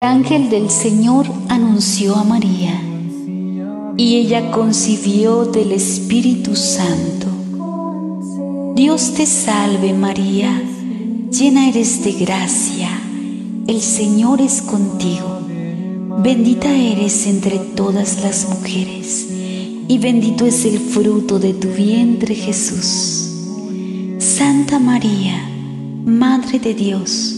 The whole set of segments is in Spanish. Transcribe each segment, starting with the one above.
El ángel del Señor anunció a María y ella concibió del Espíritu Santo. Dios te salve María, llena eres de gracia, el Señor es contigo, bendita eres entre todas las mujeres y bendito es el fruto de tu vientre Jesús. Santa María, Madre de Dios,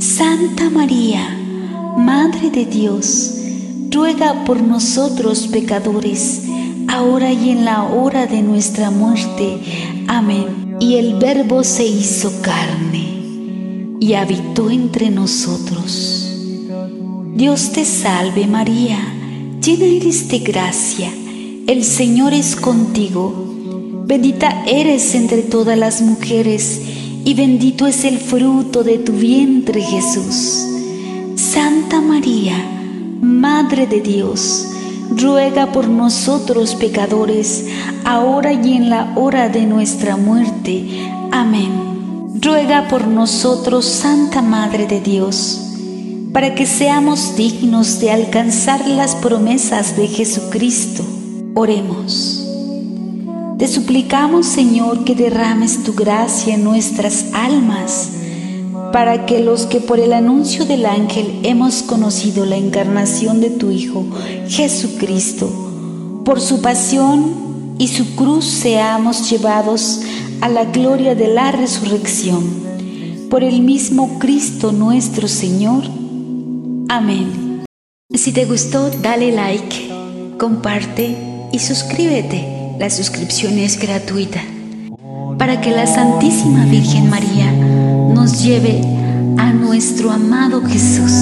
Santa María, Madre de Dios, ruega por nosotros pecadores, ahora y en la hora de nuestra muerte. Amén. Y el Verbo se hizo carne y habitó entre nosotros. Dios te salve María, llena eres de gracia, el Señor es contigo, bendita eres entre todas las mujeres, y bendito es el fruto de tu vientre Jesús. Santa María, Madre de Dios, ruega por nosotros pecadores, ahora y en la hora de nuestra muerte. Amén. Ruega por nosotros, Santa Madre de Dios, para que seamos dignos de alcanzar las promesas de Jesucristo. Oremos. Te suplicamos, Señor, que derrames tu gracia en nuestras almas, para que los que por el anuncio del ángel hemos conocido la encarnación de tu Hijo, Jesucristo, por su pasión y su cruz seamos llevados a la gloria de la resurrección. Por el mismo Cristo nuestro Señor. Amén. Si te gustó, dale like, comparte y suscríbete la suscripción es gratuita para que la Santísima Virgen María nos lleve a nuestro amado Jesús.